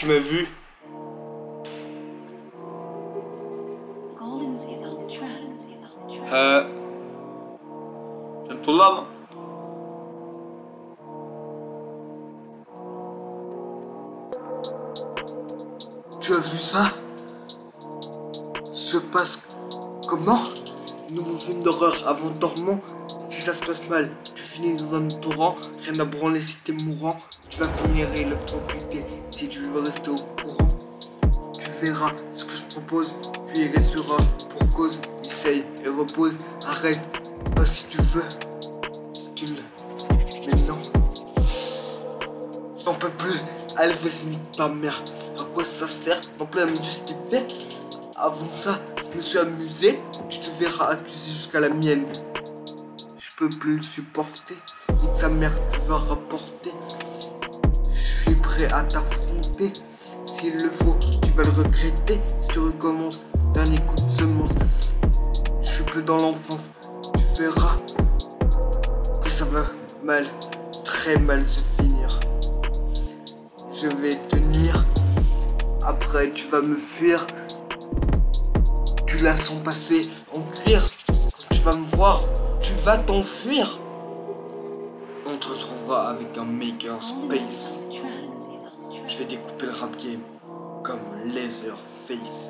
Tu m'as vu Goldens is on the track. Is on the track. ها انتوا لالا Tu as vu ça Se passe comment Nouveau film d'horreur avant dormant. Si ça se passe mal, tu finis dans un torrent. Rien à branler si t'es mourant. Tu vas finir électrocuté si tu veux rester au courant. Tu verras ce que je propose, puis il restera pour cause. Essaye et repose. Arrête, pas si tu veux. Tu le. Mais non. J'en peux plus. Allez, vas-y, ta mère. À quoi ça sert? Non plus à me justifier. Avant ça, je me suis amusé. Tu te verras accusé jusqu'à la mienne. Je peux plus le supporter. Nique sa mère, tu vas rapporter. Je suis prêt à t'affronter. S'il le faut, tu vas le regretter. Si tu recommences, dernier coup de semence. Je suis plus dans l'enfance. Tu verras que ça va mal, très mal se finir. Je vais tenir. Après, tu vas me fuir. Tu la sens passer en cuir. Tu vas me voir, tu vas t'enfuir. On te retrouvera avec un maker space. Je vais découper le rap game comme Laserface.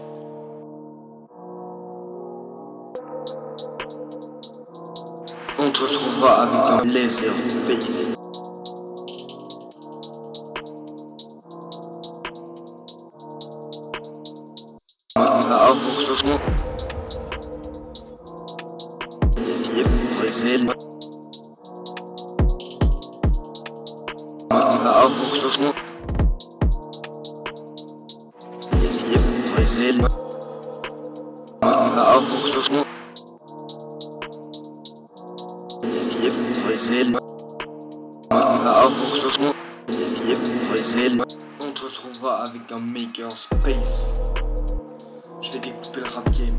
On te retrouvera avec un Laserface. Va avoir ce moment. Si Brésil. Va avoir ce moment. Brésil. On te retrouvera avec un maker space. Je vais découper le rap game.